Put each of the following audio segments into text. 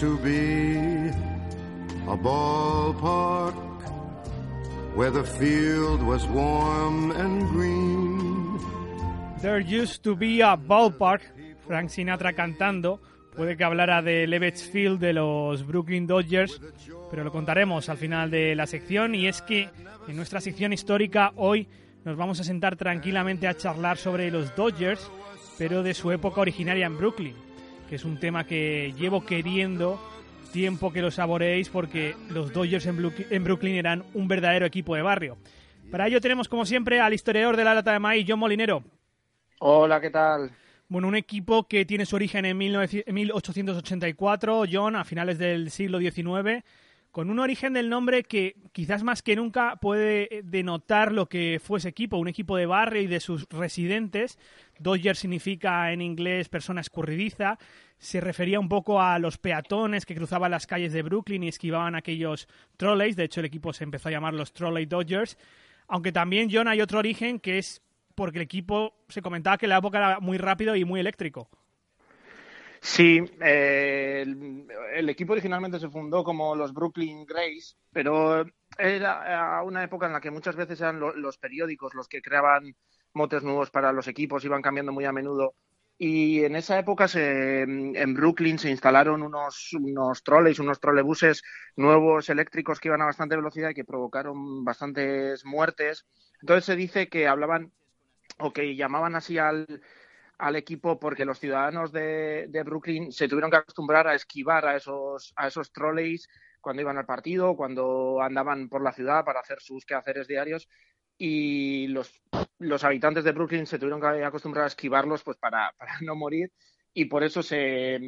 to be a ballpark where the field was warm and green. There used to be a ballpark, Frank Sinatra cantando. Puede que hablara de Levitt Field de los Brooklyn Dodgers, pero lo contaremos al final de la sección. Y es que en nuestra sección histórica hoy nos vamos a sentar tranquilamente a charlar sobre los Dodgers, pero de su época originaria en Brooklyn, que es un tema que llevo queriendo tiempo que lo saboreéis porque los Dodgers en Brooklyn eran un verdadero equipo de barrio. Para ello tenemos como siempre al historiador de la lata de maíz, John Molinero. Hola, ¿qué tal? Bueno, un equipo que tiene su origen en 1884, John, a finales del siglo XIX, con un origen del nombre que quizás más que nunca puede denotar lo que fue ese equipo, un equipo de barrio y de sus residentes. Dodger significa en inglés persona escurridiza, se refería un poco a los peatones que cruzaban las calles de Brooklyn y esquivaban aquellos trolleys, de hecho el equipo se empezó a llamar los Trolley Dodgers, aunque también, John, hay otro origen que es porque el equipo se comentaba que la época era muy rápido y muy eléctrico. Sí, eh, el, equipo originalmente se fundó como los Brooklyn Grays, pero era una época en la que muchas veces eran los periódicos los que creaban motes nuevos para los equipos, iban cambiando muy a menudo. Y en esa época se, en Brooklyn se instalaron unos, unos trolleys, unos trolebuses nuevos eléctricos que iban a bastante velocidad y que provocaron bastantes muertes. Entonces se dice que hablaban o que llamaban así al, al equipo porque los ciudadanos de, de, Brooklyn se tuvieron que acostumbrar a esquivar a esos, a esos trolleys cuando iban al partido, cuando andaban por la ciudad para hacer sus quehaceres diarios. Y los, los habitantes de Brooklyn se tuvieron que acostumbrar a esquivarlos pues para, para no morir. Y por eso se,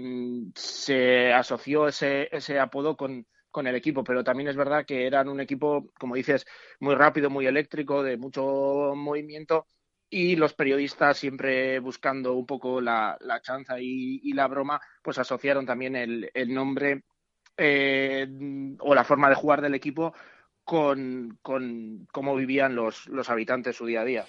se asoció ese, ese apodo con, con el equipo, pero también es verdad que eran un equipo, como dices, muy rápido, muy eléctrico, de mucho movimiento y los periodistas siempre buscando un poco la, la chanza y, la broma, pues asociaron también el, el nombre eh, o la forma de jugar del equipo con, con cómo vivían los, los habitantes su día a día.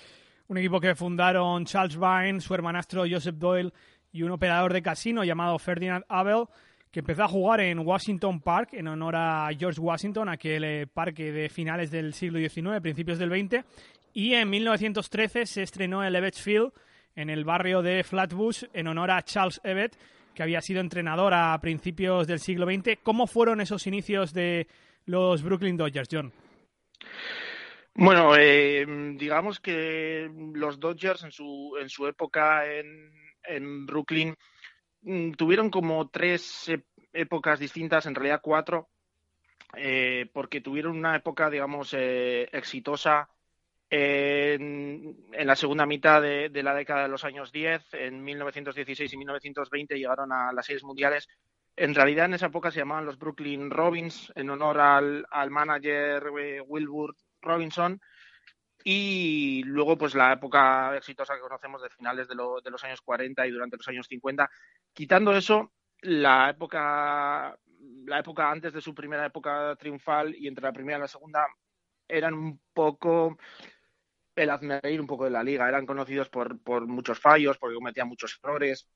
Un equipo que fundaron Charles Vine, su hermanastro Joseph Doyle y un operador de casino llamado Ferdinand Abel, que empezó a jugar en Washington Park en honor a George Washington, aquel eh, parque de finales del siglo XIX, principios del XX, y en 1913 se estrenó el Ebbets Field en el barrio de Flatbush en honor a Charles Ebbett, que había sido entrenador a principios del siglo XX. ¿Cómo fueron esos inicios de los Brooklyn Dodgers, John? Bueno, eh, digamos que los Dodgers en su, en su época en, en Brooklyn mm, tuvieron como tres épocas distintas, en realidad cuatro, eh, porque tuvieron una época, digamos, eh, exitosa en, la segunda mitad de, la década de los años 10, en 1916 y 1920 llegaron a las series mundiales. En realidad en esa época se llamaban los Brooklyn Robins en honor al, al manager eh, Wilbur Robinson. Y luego, pues la época exitosa que conocemos de finales de, de los años 40 y durante los años 50. Quitando eso, la época, la época antes de su primera época triunfal y entre la primera y la segunda eran un poco el hazme reír un poco de la liga. Eran conocidos por, por muchos fallos, porque cometían muchos errores.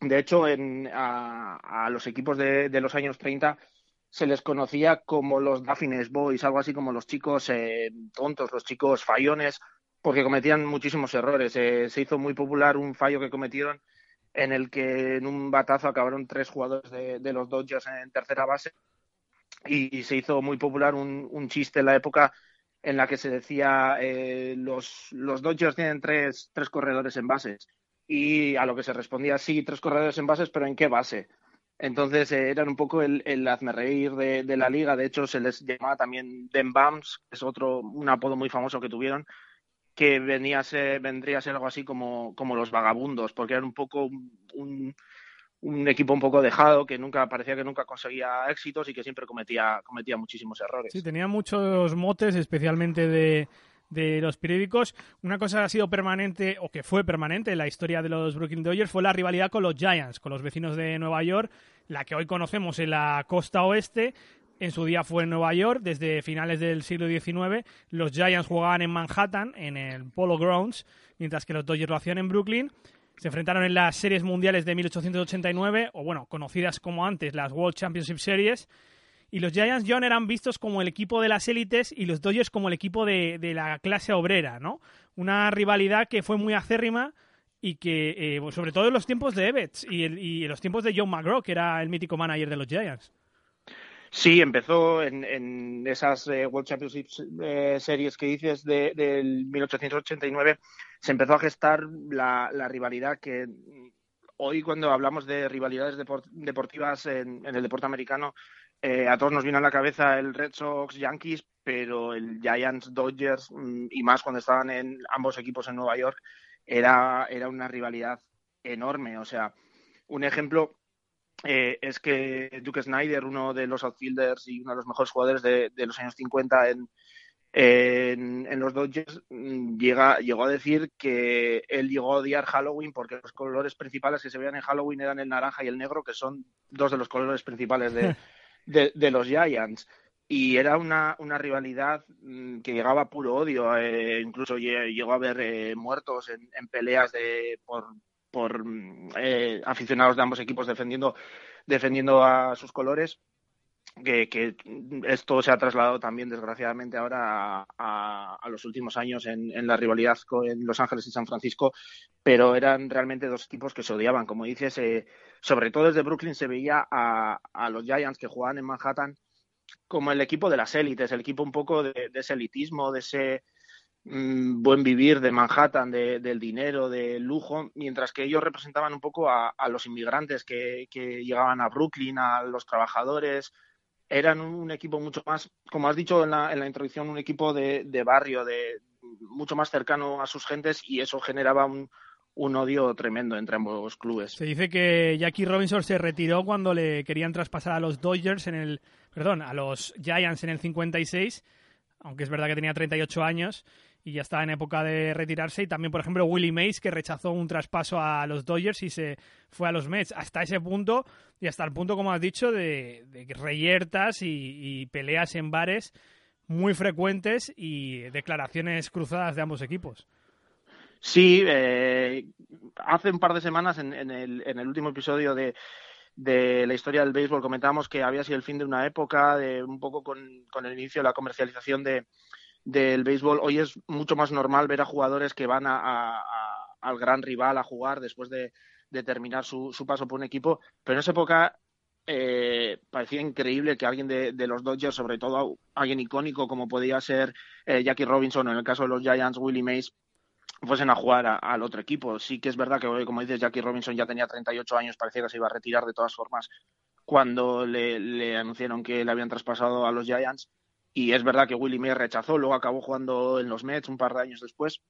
De hecho, en, a, los equipos de, los años 30 se les conocía como los Daphines Boys, algo así como los chicos eh, tontos, los chicos fallones, porque cometían muchísimos errores. Eh, se hizo muy popular un fallo que cometieron en el que en un batazo acabaron tres jugadores de, los Dodgers en tercera base y, se hizo muy popular un, un chiste en la época en la que se decía eh, los, los Dodgers tienen tres, tres corredores en bases y a lo que se respondía sí, tres corredores en bases, pero ¿en qué base? Entonces eh, eran un poco el, el hazme reír de, la liga. De hecho, se les llamaba también Den Bums, que es otro, un apodo muy famoso que tuvieron, que venía a ser, vendría a ser algo así como, como los vagabundos, porque eran un poco un equipo un poco dejado que nunca parecía que nunca conseguía éxitos y que siempre cometía cometía muchísimos errores. Sí, tenía muchos motes, especialmente de, de los periódicos. Una cosa que ha sido permanente, o que fue permanente en la historia de los Brooklyn Dodgers, fue la rivalidad con los Giants, con los vecinos de Nueva York, la que hoy conocemos en la costa oeste. En su día fue en Nueva York, desde finales del siglo XIX. Los Giants jugaban en Manhattan, en el Polo Grounds, mientras que los Dodgers lo hacían en Brooklyn. Se enfrentaron en las series mundiales de 1889, o bueno, conocidas como antes las World Championship Series. Y los Giants John eran vistos como el equipo de las élites y los Dodgers como el equipo de, la clase obrera, ¿no? Una rivalidad que fue muy acérrima y que, eh, sobre todo en los tiempos de Evans y, en los tiempos de John McGraw, que era el mítico manager de los Giants. Sí, empezó en, esas eh, World Championship eh, series que dices de, del 1889, se empezó a gestar la, rivalidad que hoy cuando hablamos de rivalidades deportivas en, el deporte americano, eh, a todos nos viene a la cabeza el Red Sox Yankees, pero el Giants Dodgers mm, y más cuando estaban en ambos equipos en Nueva York, era, era una rivalidad enorme. O sea, un ejemplo eh, es que Duke Snyder, uno de los outfielders y uno de los mejores jugadores de, los años 50 en, en, los Dodgers, mm, llega, llegó a decir que él llegó a odiar Halloween porque los colores principales que se veían en Halloween eran el naranja y el negro, que son dos de los colores principales de, de, los Giants. Y era una, una rivalidad mm, que llegaba a puro odio. Eh, incluso llegó a haber eh, muertos en, en peleas de, por, por mm, eh, aficionados de ambos equipos defendiendo, defendiendo a sus colores. Que, esto se ha trasladado también, desgraciadamente, ahora a, los últimos años en, la rivalidad en Los Ángeles y San Francisco, pero eran realmente dos equipos que se odiaban. Como dices, eh, sobre todo desde Brooklyn se veía a, los Giants que jugaban en Manhattan como el equipo de las élites, el equipo un poco de ese elitismo, de ese Mm, buen vivir de Manhattan, del dinero, del lujo, mientras que ellos representaban un poco a, los inmigrantes que, llegaban a Brooklyn, a los trabajadores. Eran un, equipo mucho más, como has dicho en la, introducción, un equipo de, barrio, de mucho más cercano a sus gentes y eso generaba un, un odio tremendo entre ambos clubes. Se dice que Jackie Robinson se retiró cuando le querían traspasar a los Dodgers en el, perdón, a los Giants en el 56, aunque es verdad que tenía 38 años y ya está en época de retirarse. Y también, por ejemplo, Willie Mays, que rechazó un traspaso a los Dodgers y se fue a los Mets. Hasta ese punto, y hasta el punto, como has dicho, de, reyertas y, peleas en bares muy frecuentes y declaraciones cruzadas de ambos equipos. Sí, eh, hace un par de semanas en, el, en el último episodio de, de la historia del béisbol comentábamos que había sido el fin de una época, de un poco con el inicio de la comercialización de, del béisbol, hoy es mucho más normal ver a jugadores que van a, al gran rival a jugar después de, terminar su, paso por un equipo, pero en esa época eh, parecía increíble que alguien de, los Dodgers, sobre todo alguien icónico como podía ser eh, Jackie Robinson o en el caso de los Giants, Willie Mays, fuesen a jugar al otro equipo. Sí que es verdad que, como dices, Jackie Robinson ya tenía 38 años, parecía que se iba a retirar de todas formas cuando le anunciaron que le habían traspasado a los Giants y es verdad que Willie Mays rechazó, luego acabó jugando en los Mets un par de años después.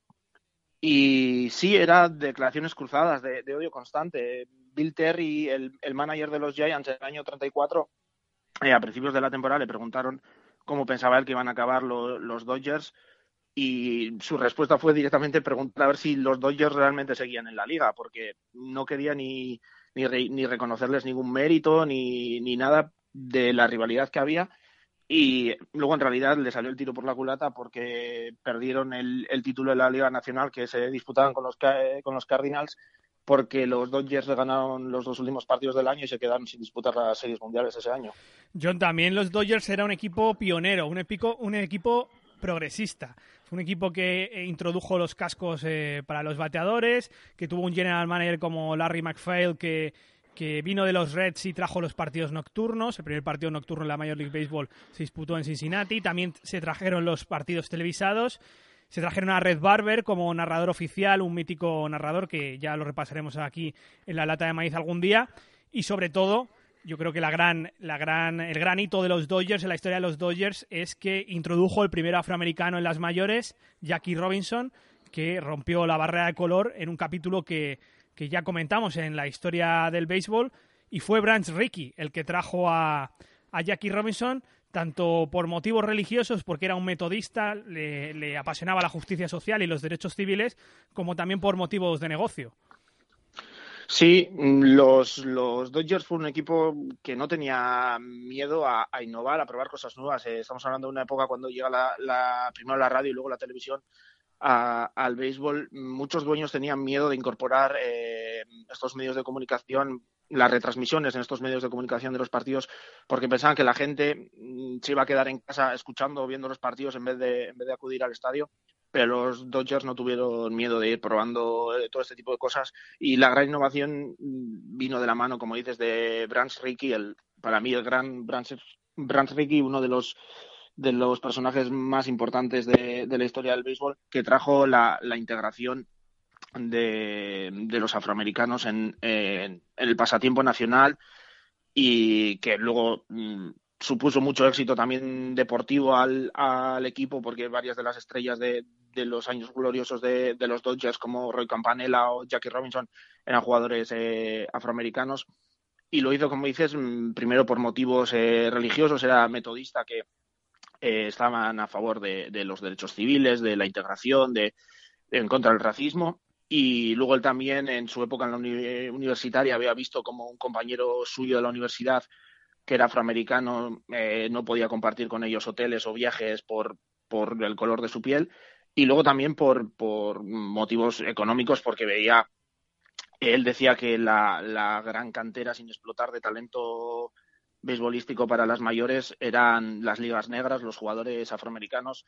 Y sí, era declaraciones cruzadas de, odio constante. Bill Terry, el, manager de los Giants en el año 34, eh, a principios de la temporada le preguntaron cómo pensaba él que iban a acabar los Dodgers y su respuesta fue directamente preguntar a ver si los Dodgers realmente seguían en la liga, porque no quería ni, ni, ni reconocerles ningún mérito ni, ni nada de la rivalidad que había y luego en realidad le salió el tiro por la culata porque perdieron el, título de la Liga Nacional que se disputaban con los, con los Cardinals porque los Dodgers ganaron los dos últimos partidos del año y se quedaron sin disputar las series mundiales ese año. John, también los Dodgers era un equipo pionero, un, equipo, un equipo progresista. Fue un equipo que eh, introdujo los cascos eh, para los bateadores, que tuvo un general manager como Larry McPhail que que vino de los Reds y trajo los partidos nocturnos. El primer partido nocturno en la Major League Baseball se disputó en Cincinnati. También se trajeron los partidos televisados. Se trajeron a Red Barber como narrador oficial, un mítico narrador que ya lo repasaremos aquí en la lata de maíz algún día. Y sobre todo, yo creo que la gran, la gran, el gran hito de los Dodgers, en la historia de los Dodgers, es que introdujo el primer afroamericano en las mayores, Jackie Robinson, que rompió la barrera de color en un capítulo que que ya comentamos en la historia del béisbol, y fue Branch Rickey el que trajo a, Jackie Robinson, tanto por motivos religiosos, porque era un metodista, le, apasionaba la justicia social y los derechos civiles, como también por motivos de negocio. Sí, los, los Dodgers fue un equipo que no tenía miedo a, innovar, a probar cosas nuevas. Eh, estamos hablando de una época cuando llega la, primero la radio y luego la televisión al béisbol, muchos dueños tenían miedo de incorporar eh, estos medios de comunicación, las retransmisiones en estos medios de comunicación de los partidos, porque pensaban que la gente mm, se iba a quedar en casa escuchando o viendo los partidos en vez de, en vez de acudir al estadio. Pero los Dodgers no tuvieron miedo de ir probando eh, todo este tipo de cosas y la gran innovación mm, vino de la mano, como dices, de Branch Rickey, el, para mí el gran Branch, Branch Rickey, uno de los de los personajes más importantes de, la historia del béisbol, que trajo la, integración de, los afroamericanos en, el pasatiempo nacional y que luego mm, supuso mucho éxito también deportivo al, equipo porque varias de las estrellas de, los años gloriosos de, los Dodgers como Roy Campanella o Jackie Robinson eran jugadores eh, afroamericanos. Y lo hizo, como dices, mm, primero por motivos eh, religiosos, era metodista que eh, estaban a favor de, los derechos civiles, de la integración, de, en contra del racismo. Y luego él también, en su época en la universitaria, había visto como un compañero suyo de la universidad, que era afroamericano, eh, no podía compartir con ellos hoteles o viajes por, por el color de su piel. Y luego también por, por motivos económicos, porque veía, él decía que la, la gran cantera sin explotar de talento beisbolístico para las mayores eran las ligas negras, los jugadores afroamericanos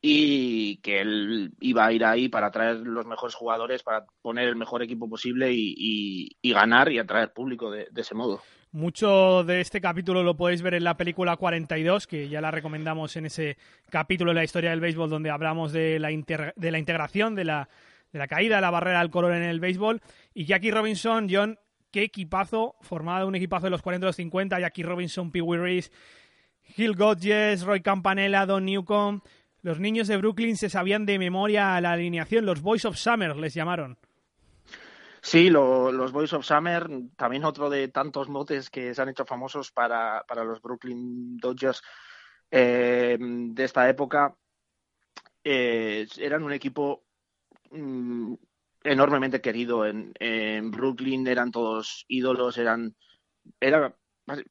y que él iba a ir ahí para traer los mejores jugadores, para poner el mejor equipo posible y, ganar y atraer público de, ese modo. Mucho de este capítulo lo podéis ver en la película 42, que ya la recomendamos en ese capítulo de la historia del béisbol donde hablamos de la, de la integración, de la, de la caída de la barrera al color en el béisbol. Y Jackie Robinson, John, qué equipazo, formado un equipazo de los 40 y los 50, Jackie Robinson, Pee Wee Reese, Gil Godges, Roy Campanella, Don Newcomb. Los niños de Brooklyn se sabían de memoria la alineación, los Boys of Summer les llamaron. Sí, los Boys of Summer, también otro de tantos motes que se han hecho famosos para, los Brooklyn Dodgers eh, de esta época. Eh, eran un equipo mm, enormemente querido en, Brooklyn, eran todos ídolos, eran era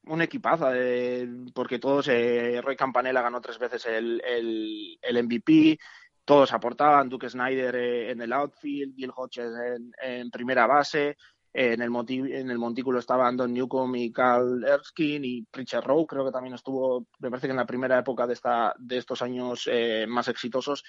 un equipazo, eh, porque todos, eh, Roy Campanella ganó tres veces el, el, MVP, todos aportaban, Duke Snyder eh, en el outfield, Bill Hodges en, primera base, en el, montículo estaban Don Newcomb y Carl Erskine y Richard Rowe, creo que también estuvo, me parece que en la primera época de, esta, de estos años más exitosos.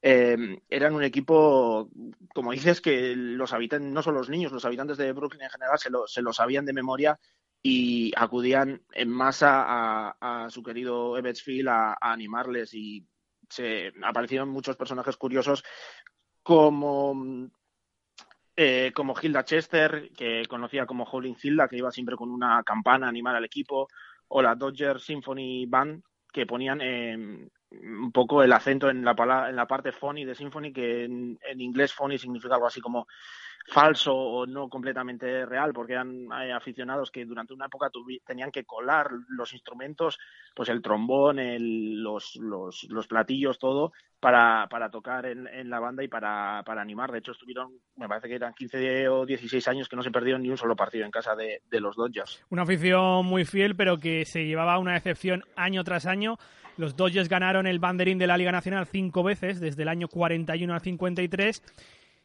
Eh, eran un equipo, como dices, que los habitantes, no solo los niños, los habitantes de Brooklyn en general se lo, sabían de memoria y acudían en masa a, su querido Ebbets Field a, animarles y se aparecieron muchos personajes curiosos como eh, como Hilda Chester, que conocía como Howling Hilda, que iba siempre con una campana a animar al equipo, o la Dodger Symphony Band, que ponían en un poco el acento en la, en la parte phony de Symphony, que en, inglés phony significa algo así como falso o no completamente real, porque eran aficionados que durante una época tenían que colar los instrumentos, pues el trombón, los, los, los, platillos, todo, para, para tocar en, en, la banda y para, para animar. De hecho, estuvieron, me parece que eran 15 o 16 años que no se perdieron ni un solo partido en casa de, de los Dodgers. Una afición muy fiel, pero que se llevaba una decepción año tras año. Los Dodgers ganaron el banderín de la Liga Nacional cinco veces, desde el año 41 al 53,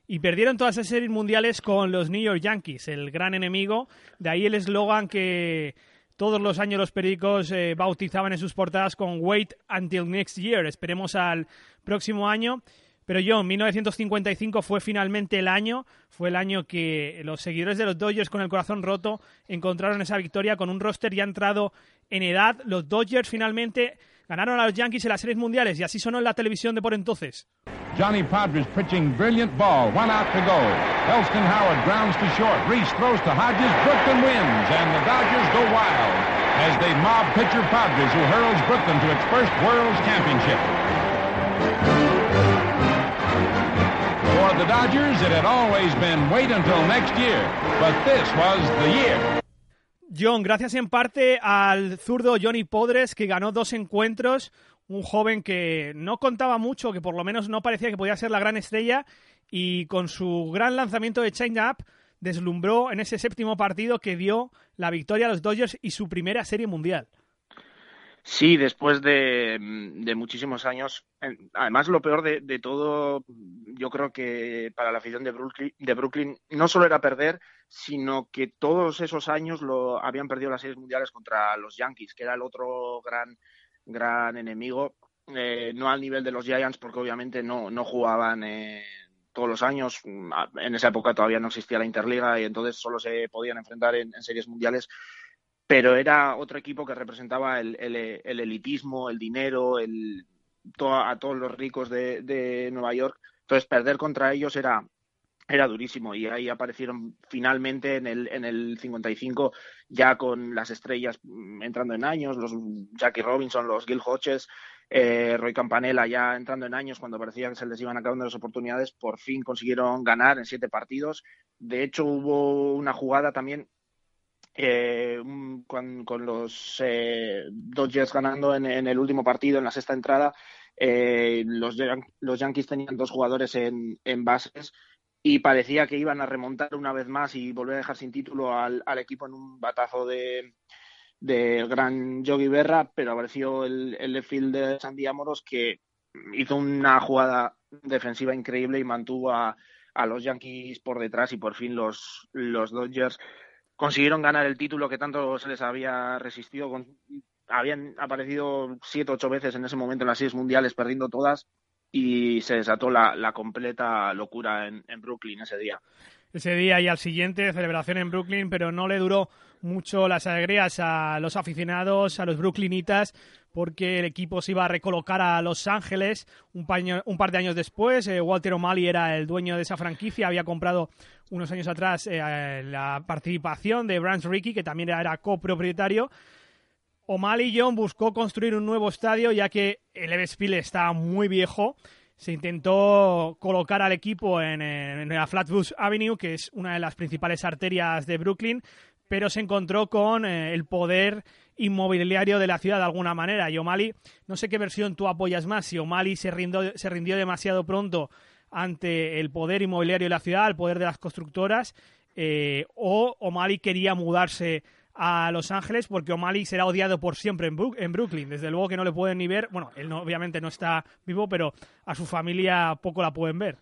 y perdieron todas esas series mundiales con los New York Yankees, el gran enemigo. De ahí el eslogan que todos los años los periódicos eh, bautizaban en sus portadas con Wait until next year, esperemos al próximo año. Pero yo, 1955 fue finalmente el año, fue el año que los seguidores de los Dodgers con el corazón roto encontraron esa victoria con un roster ya entrado en edad. Los Dodgers finalmente Ganaron a los Yankees en las series mundiales y así sonó en la televisión de por entonces. Johnny Podres pitching brilliant ball, one out to go. Elston Howard grounds to short. Reese throws to Hodges. Brooklyn wins, and the Dodgers go wild as they mob pitcher Podres, who hurls Brooklyn to its first World's Championship. For the Dodgers, it had always been wait until next year, but this was the year. John, gracias en parte al zurdo Johnny Podres, que ganó dos encuentros, un joven que no contaba mucho, que por lo menos no parecía que podía ser la gran estrella, y con su gran lanzamiento de change-up deslumbró en ese séptimo partido que dio la victoria a los Dodgers y su primera serie mundial. Sí, después de, muchísimos años. Además, lo peor de, todo, yo creo que para la afición de Brooklyn, de Brooklyn no solo era perder, sino que todos esos años lo habían perdido las series mundiales contra los Yankees, que era el otro gran, gran enemigo. Eh, no al nivel de los Giants, porque obviamente no, no jugaban eh, todos los años. En esa época todavía no existía la Interliga y entonces solo se podían enfrentar en series mundiales pero era otro equipo que representaba el, elitismo, el dinero, el, a todos los ricos de, Nueva York. Entonces, perder contra ellos era, era durísimo y ahí aparecieron finalmente en el, en el 55 ya con las estrellas entrando en años, los Jackie Robinson, los Gil Hodges, eh, Roy Campanella ya entrando en años cuando parecía que se les iban acabando las oportunidades, por fin consiguieron ganar en siete partidos. De hecho, hubo una jugada también eh, con, los eh, Dodgers ganando en, el último partido, en la sexta entrada, eh, los, los, Yankees tenían dos jugadores en, bases y parecía que iban a remontar una vez más y volver a dejar sin título al, equipo en un batazo de, gran Yogi Berra, pero apareció el, el field de Sandy Amoros que hizo una jugada defensiva increíble y mantuvo a, a los Yankees por detrás y por fin los, los Dodgers consiguieron ganar el título que tanto se les había resistido. habían aparecido siete, ocho veces en ese momento en las series mundiales, perdiendo todas, y se desató la, completa locura en, Brooklyn ese día. Ese día y al siguiente, celebración en Brooklyn, pero no le duró mucho las alegrías a los aficionados, a los brooklynitas, porque el equipo se iba a recolocar a Los Ángeles un, un par de años después. Eh, Walter O'Malley era el dueño de esa franquicia, había comprado unos años atrás eh, la participación de Branch Rickey, que también era copropietario. O'Malley John buscó construir un nuevo estadio, ya que el Eversfield está muy viejo. Se intentó colocar al equipo en, en la Flatbush Avenue, que es una de las principales arterias de Brooklyn, pero se encontró con eh, el poder inmobiliario de la ciudad de alguna manera. Y O'Malley, no sé qué versión tú apoyas más, si O'Malley se rindió, se rindió demasiado pronto ante el poder inmobiliario de la ciudad, el poder de las constructoras, eh, o O'Malley quería mudarse a Los Ángeles porque O'Malley será odiado por siempre en, Brooklyn. Desde luego que no le pueden ni ver, bueno, él obviamente no está vivo, pero a su familia poco la pueden ver.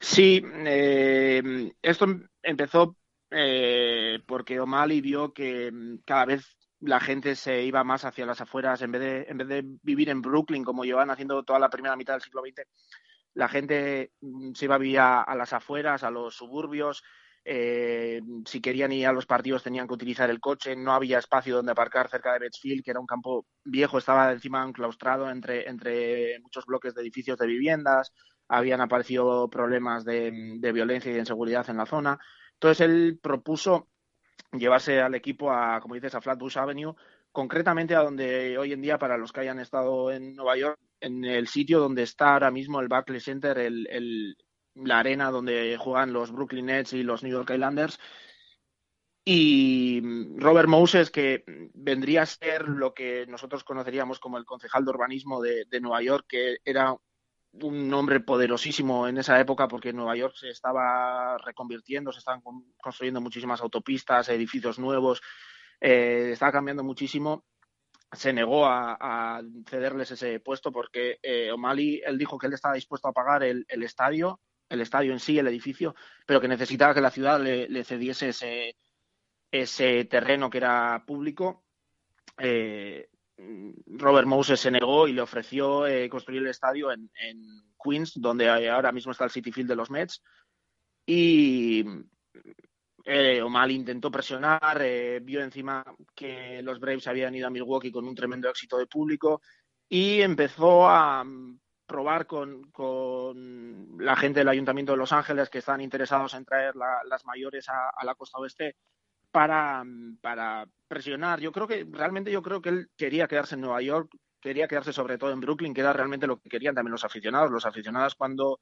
Sí, eh, esto empezó eh, porque O'Malley vio que mm, cada vez la gente se iba más hacia las afueras en vez de, en vez de vivir en Brooklyn como llevan haciendo toda la primera mitad del siglo XX. La gente mm, se iba a a, las afueras, a los suburbios. Eh, si querían ir a los partidos tenían que utilizar el coche. No había espacio donde aparcar cerca de Bettsfield, que era un campo viejo, estaba encima enclaustrado entre, entre muchos bloques de edificios de viviendas. Habían aparecido problemas de, de violencia y de inseguridad en la zona. Entonces él propuso llevarse al equipo a, como dices, a Flatbush Avenue, concretamente a donde hoy en día, para los que hayan estado en Nueva York, en el sitio donde está ahora mismo el Barclays Center, el, la arena donde juegan los Brooklyn Nets y los New York Islanders. Y Robert Moses, que vendría a ser lo que nosotros conoceríamos como el concejal de urbanismo de, Nueva York, que era un nombre poderosísimo en esa época porque Nueva York se estaba reconvirtiendo, se estaban construyendo muchísimas autopistas, edificios nuevos, eh, estaba cambiando muchísimo. Se negó a, cederles ese puesto porque eh, O'Malley, él dijo que él estaba dispuesto a pagar el, estadio, el estadio en sí, el edificio, pero que necesitaba que la ciudad le, cediese ese, ese terreno que era público. Eh, Robert Moses se negó y le ofreció eh, construir el estadio en, Queens, donde ahora mismo está el City Field de los Mets. Y eh, O'Malley intentó presionar, vio encima que los Braves habían ido a Milwaukee con un tremendo éxito de público y empezó a probar con, la gente del Ayuntamiento de Los Ángeles que están interesados en traer las mayores a la costa oeste para, para presionar. Yo creo que realmente yo creo que él quería quedarse en Nueva York, quería quedarse sobre todo en Brooklyn, que era realmente lo que querían también los aficionados. Los aficionados cuando,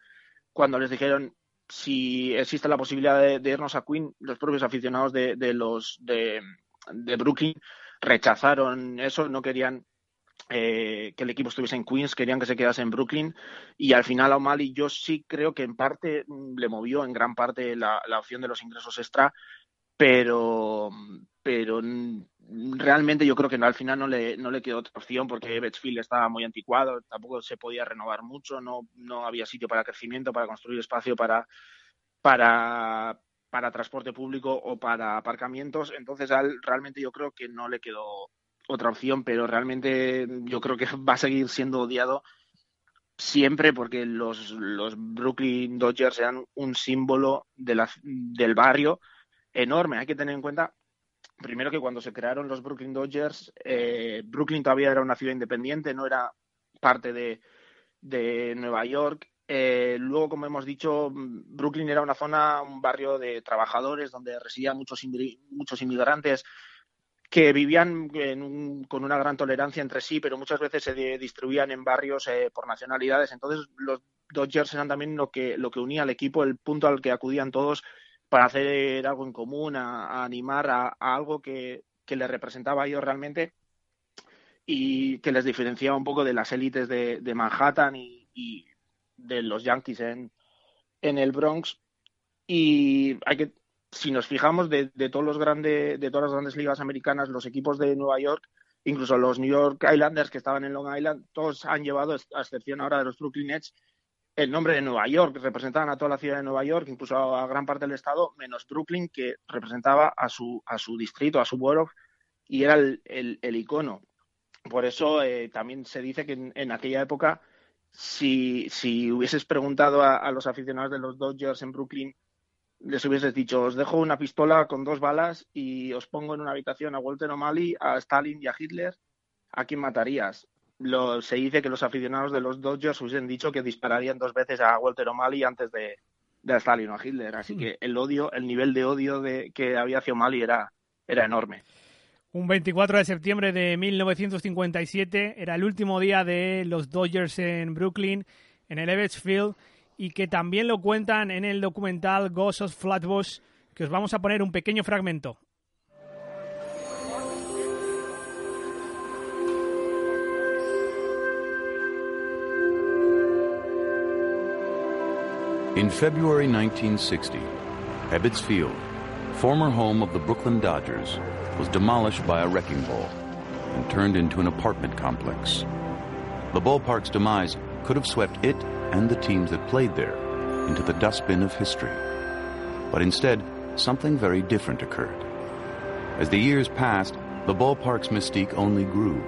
cuando les dijeron si existe la posibilidad de, irnos a Queen, los propios aficionados de, de los de, de, Brooklyn rechazaron eso, no querían eh, que el equipo estuviese en Queens, querían que se quedase en Brooklyn y al final a O'Malley yo sí creo que en parte mm, le movió en gran parte la, opción de los ingresos extra pero, pero realmente yo creo que al final no le, no le quedó otra opción porque Bettsfield estaba muy anticuado, tampoco se podía renovar mucho, no, no había sitio para crecimiento, para construir espacio para, para, para transporte público o para aparcamientos. Entonces, realmente yo creo que no le quedó otra opción, pero realmente yo creo que va a seguir siendo odiado siempre porque los, los Brooklyn Dodgers eran un símbolo de la, del barrio enorme. Hay que tener en cuenta primero que cuando se crearon los Brooklyn Dodgers, eh, Brooklyn todavía era una ciudad independiente, no era parte de, Nueva York. Eh, luego, como hemos dicho, Brooklyn era una zona, un barrio de trabajadores donde residían muchos, muchos inmigrantes que vivían con una gran tolerancia entre sí, pero muchas veces se distribuían en barrios eh, por nacionalidades. Entonces, los Dodgers eran también lo que, lo que unía al equipo, el punto al que acudían todos para hacer algo en común, a, animar a, algo que, que les representaba a ellos realmente y que les diferenciaba un poco de las élites de, Manhattan y, de los Yankees en, en el Bronx. Y hay que, si nos fijamos de, todos los grandes, de todas las grandes ligas americanas, los equipos de Nueva York, incluso los New York Islanders que estaban en Long Island, todos han llevado, a excepción ahora de los Brooklyn Nets, el nombre de Nueva York, representaban a toda la ciudad de Nueva York, incluso a gran parte del estado, menos Brooklyn, que representaba a su, a su distrito, a su borough, y era el, icono. Por eso eh, también se dice que en, aquella época, si, si hubieses preguntado a, los aficionados de los Dodgers en Brooklyn, les hubieses dicho, os dejo una pistola con dos balas y os pongo en una habitación a Walter O'Malley, a Stalin y a Hitler, ¿a quién matarías? se dice que los aficionados de los Dodgers hubiesen dicho que dispararían dos veces a Walter O'Malley antes de, de a Stalin o a Hitler. Así que el odio, el nivel de odio de, que había hacia O'Malley era, era enorme. Un 24 de septiembre de 1957 era el último día de los Dodgers en Brooklyn, en el Ebbets Field, y que también lo cuentan en el documental Ghost of Flatbush, que os vamos a poner un pequeño fragmento. In February 1960, Ebbets Field, former home of the Brooklyn Dodgers, was demolished by a wrecking ball and turned into an apartment complex. The ballpark's demise could have swept it and the teams that played there into the dustbin of history. But instead, something very different occurred. As the years passed, the ballpark's mystique only grew,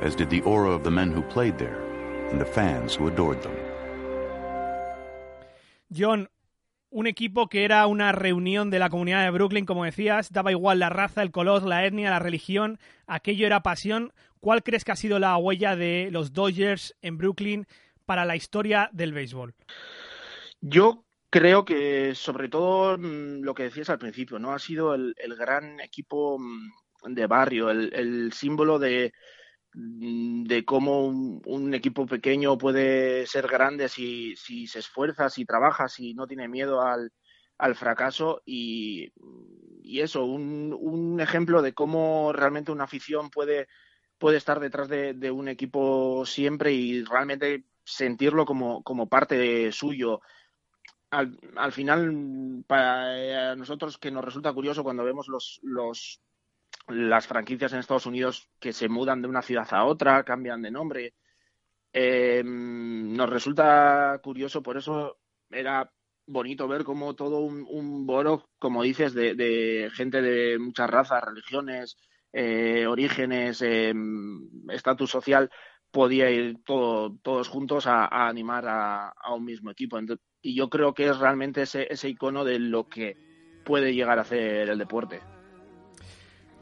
as did the aura of the men who played there and the fans who adored them. John, un equipo que era una reunión de la comunidad de Brooklyn, como decías, daba igual la raza, el color, la etnia, la religión, aquello era pasión. ¿Cuál crees que ha sido la huella de los Dodgers en Brooklyn para la historia del béisbol? Yo creo que sobre todo mm, lo que decías al principio, ¿no? Ha sido el, gran equipo mm, de barrio, el símbolo de, Mm, de cómo un, equipo pequeño puede ser grande si, si se esfuerza, si trabaja, si no tiene miedo al, al fracaso y, y eso, un, un, ejemplo de cómo realmente una afición puede, puede estar detrás de, un equipo siempre y realmente sentirlo como, como parte suyo. Al, al, final, para nosotros que nos resulta curioso cuando vemos los, los las franquicias en Estados Unidos que se mudan de una ciudad a otra, cambian de nombre. Eh, nos resulta curioso, por eso era bonito ver cómo todo un, un boro, como dices, de, gente de muchas razas, religiones, eh, orígenes, eh, estatus social, podía ir todos juntos a, animar a, un mismo equipo. y yo creo que es realmente ese, ese icono de lo que puede llegar a hacer el deporte.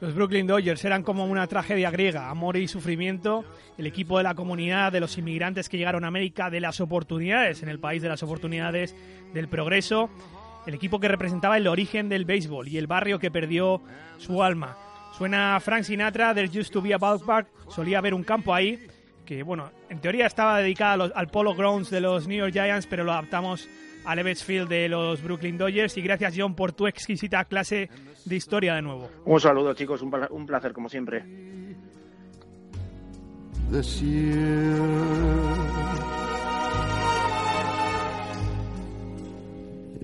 Los Brooklyn Dodgers eran como una tragedia griega, amor y sufrimiento, el equipo de la comunidad, de los inmigrantes que llegaron a América, de las oportunidades, en el país de las oportunidades, del progreso, el equipo que representaba el origen del béisbol y el barrio que perdió su alma. Suena Frank Sinatra, There Used to Be a Ballpark, solía haber un campo ahí, que bueno, en teoría estaba dedicado al Polo Grounds de los New York Giants, pero lo adaptamos al Ebbets Field de los Brooklyn Dodgers y gracias John por tu exquisita clase de historia de nuevo. Un saludo chicos, un placer como siempre.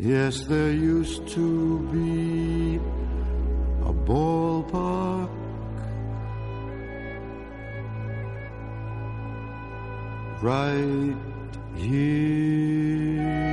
Yes, there used to be a ballpark right here.